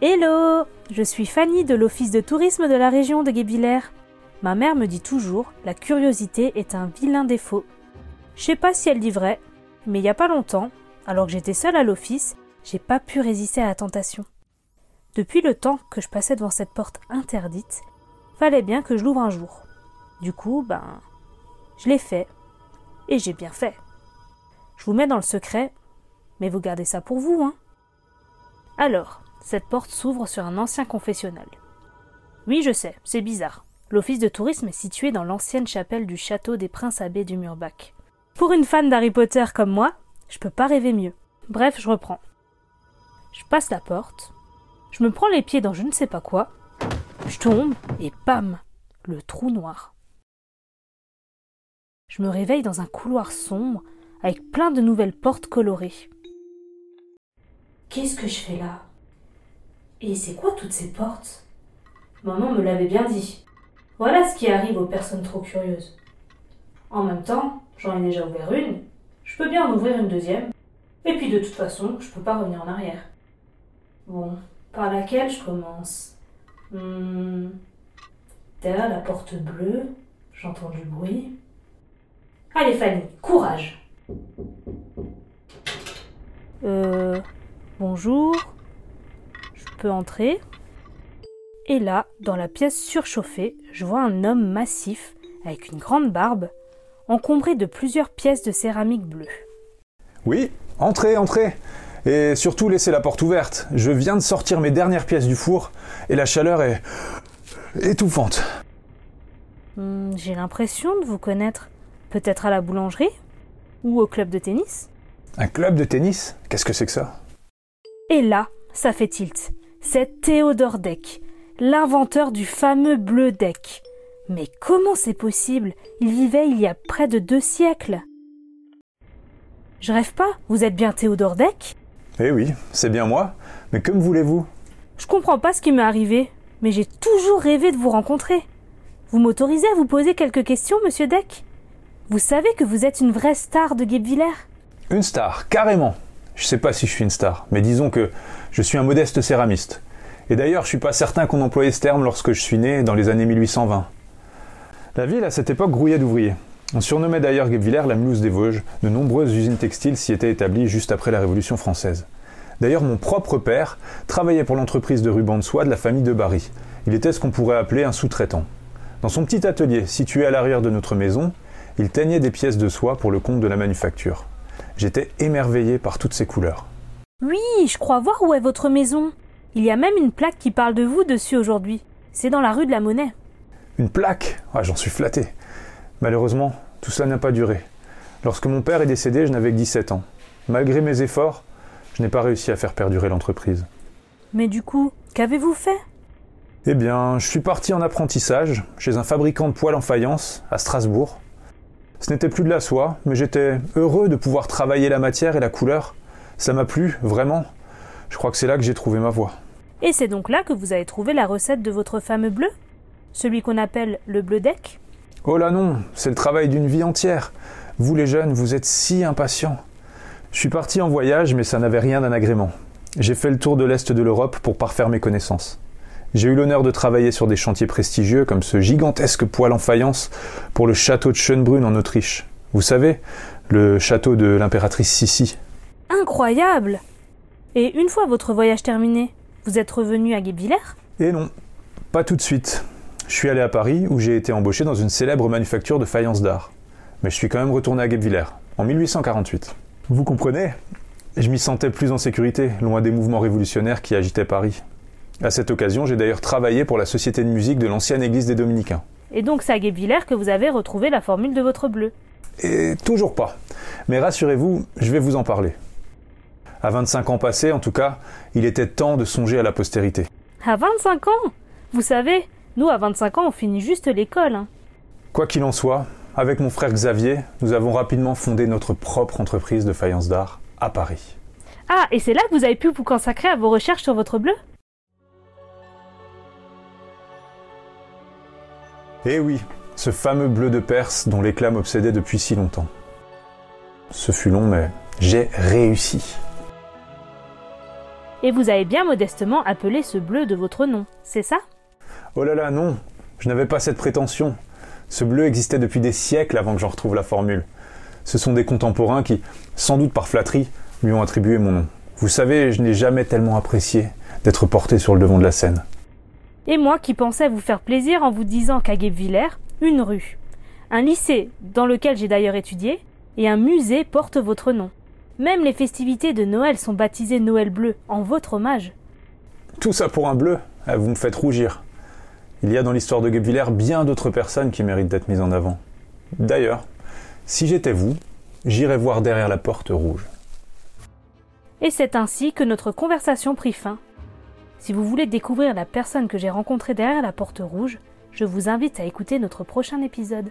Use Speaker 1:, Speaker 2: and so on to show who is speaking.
Speaker 1: Hello Je suis Fanny de l'Office de tourisme de la région de Guébillère. Ma mère me dit toujours la curiosité est un vilain défaut. Je sais pas si elle dit vrai, mais il y a pas longtemps, alors que j'étais seule à l'office, j'ai pas pu résister à la tentation. Depuis le temps que je passais devant cette porte interdite, fallait bien que je l'ouvre un jour. Du coup, ben, je l'ai fait. Et j'ai bien fait. Je vous mets dans le secret, mais vous gardez ça pour vous, hein. Alors, cette porte s'ouvre sur un ancien confessionnal. Oui, je sais, c'est bizarre. L'office de tourisme est situé dans l'ancienne chapelle du château des princes abbés du Murbach. Pour une fan d'Harry Potter comme moi, je peux pas rêver mieux. Bref, je reprends. Je passe la porte, je me prends les pieds dans je ne sais pas quoi, je tombe et bam, le trou noir. Je me réveille dans un couloir sombre avec plein de nouvelles portes colorées. Qu'est-ce que je fais là? Et c'est quoi toutes ces portes? Maman me l'avait bien dit. Voilà ce qui arrive aux personnes trop curieuses. En même temps, j'en ai déjà ouvert une, je peux bien en ouvrir une deuxième, et puis de toute façon, je peux pas revenir en arrière. Bon, par laquelle je commence? Hmm, Derrière la porte bleue, j'entends du bruit. Allez Fanny, courage Euh. Bonjour. Entrer Et là, dans la pièce surchauffée, je vois un homme massif, avec une grande barbe, encombré de plusieurs pièces de céramique bleue.
Speaker 2: Oui, entrez, entrez. Et surtout, laissez la porte ouverte. Je viens de sortir mes dernières pièces du four et la chaleur est étouffante.
Speaker 1: Hmm, J'ai l'impression de vous connaître. Peut-être à la boulangerie? Ou au club de tennis?
Speaker 2: Un club de tennis? Qu'est-ce que c'est que ça?
Speaker 1: Et là, ça fait tilt. C'est Théodore Deck, l'inventeur du fameux bleu deck. Mais comment c'est possible? Il vivait il y a près de deux siècles. Je rêve pas, vous êtes bien Théodore Deck?
Speaker 2: Eh oui, c'est bien moi. Mais que me voulez-vous?
Speaker 1: Je comprends pas ce qui m'est arrivé, mais j'ai toujours rêvé de vous rencontrer. Vous m'autorisez à vous poser quelques questions, monsieur Deck? Vous savez que vous êtes une vraie star de Guebwiller?
Speaker 2: Une star, carrément. Je sais pas si je suis une star, mais disons que je suis un modeste céramiste. Et d'ailleurs, je suis pas certain qu'on employait ce terme lorsque je suis né dans les années 1820. La ville à cette époque grouillait d'ouvriers. On surnommait d'ailleurs Guebwiller la Mulhouse des Vosges. De nombreuses usines textiles s'y étaient établies juste après la Révolution française. D'ailleurs, mon propre père travaillait pour l'entreprise de ruban de soie de la famille de Barry. Il était ce qu'on pourrait appeler un sous-traitant. Dans son petit atelier, situé à l'arrière de notre maison, il teignait des pièces de soie pour le compte de la manufacture. J'étais émerveillé par toutes ces couleurs.
Speaker 1: Oui, je crois voir où est votre maison. Il y a même une plaque qui parle de vous dessus aujourd'hui. C'est dans la rue de la Monnaie.
Speaker 2: Une plaque? Ah, J'en suis flatté. Malheureusement, tout cela n'a pas duré. Lorsque mon père est décédé, je n'avais que 17 ans. Malgré mes efforts, je n'ai pas réussi à faire perdurer l'entreprise.
Speaker 1: Mais du coup, qu'avez-vous fait?
Speaker 2: Eh bien, je suis parti en apprentissage chez un fabricant de poêles en faïence à Strasbourg. Ce n'était plus de la soie, mais j'étais heureux de pouvoir travailler la matière et la couleur. Ça m'a plu, vraiment. Je crois que c'est là que j'ai trouvé ma voie.
Speaker 1: Et c'est donc là que vous avez trouvé la recette de votre fameux bleu? Celui qu'on appelle le bleu deck?
Speaker 2: Oh là non, c'est le travail d'une vie entière. Vous les jeunes, vous êtes si impatients. Je suis parti en voyage, mais ça n'avait rien d'un agrément. J'ai fait le tour de l'Est de l'Europe pour parfaire mes connaissances. J'ai eu l'honneur de travailler sur des chantiers prestigieux comme ce gigantesque poêle en faïence pour le château de Schönbrunn en Autriche. Vous savez, le château de l'impératrice Sissi.
Speaker 1: Incroyable Et une fois votre voyage terminé, vous êtes revenu à Guebwiller
Speaker 2: Et non, pas tout de suite. Je suis allé à Paris où j'ai été embauché dans une célèbre manufacture de faïence d'art. Mais je suis quand même retourné à Guebwiller, en 1848. Vous comprenez? Je m'y sentais plus en sécurité, loin des mouvements révolutionnaires qui agitaient Paris. À cette occasion, j'ai d'ailleurs travaillé pour la société de musique de l'ancienne église des Dominicains.
Speaker 1: Et donc c'est à Guebwiller que vous avez retrouvé la formule de votre bleu.
Speaker 2: Et toujours pas. Mais rassurez-vous, je vais vous en parler. À 25 ans passés, en tout cas, il était temps de songer à la postérité.
Speaker 1: À 25 ans? Vous savez, nous à 25 ans on finit juste l'école. hein.
Speaker 2: Quoi qu'il en soit, avec mon frère Xavier, nous avons rapidement fondé notre propre entreprise de faïence d'art à Paris.
Speaker 1: Ah, et c'est là que vous avez pu vous consacrer à vos recherches sur votre bleu?
Speaker 2: Eh oui, ce fameux bleu de Perse dont l'éclat m'obsédait depuis si longtemps. Ce fut long, mais j'ai réussi.
Speaker 1: Et vous avez bien modestement appelé ce bleu de votre nom, c'est ça?
Speaker 2: Oh là là, non, je n'avais pas cette prétention. Ce bleu existait depuis des siècles avant que j'en retrouve la formule. Ce sont des contemporains qui, sans doute par flatterie, lui ont attribué mon nom. Vous savez, je n'ai jamais tellement apprécié d'être porté sur le devant de la scène.
Speaker 1: Et moi qui pensais vous faire plaisir en vous disant qu'à Guebwiller, une rue, un lycée dans lequel j'ai d'ailleurs étudié, et un musée portent votre nom. Même les festivités de Noël sont baptisées Noël bleu, en votre hommage.
Speaker 2: Tout ça pour un bleu ah, Vous me faites rougir. Il y a dans l'histoire de Guebwiller bien d'autres personnes qui méritent d'être mises en avant. D'ailleurs, si j'étais vous, j'irais voir derrière la porte rouge.
Speaker 1: Et c'est ainsi que notre conversation prit fin. Si vous voulez découvrir la personne que j'ai rencontrée derrière la porte rouge, je vous invite à écouter notre prochain épisode.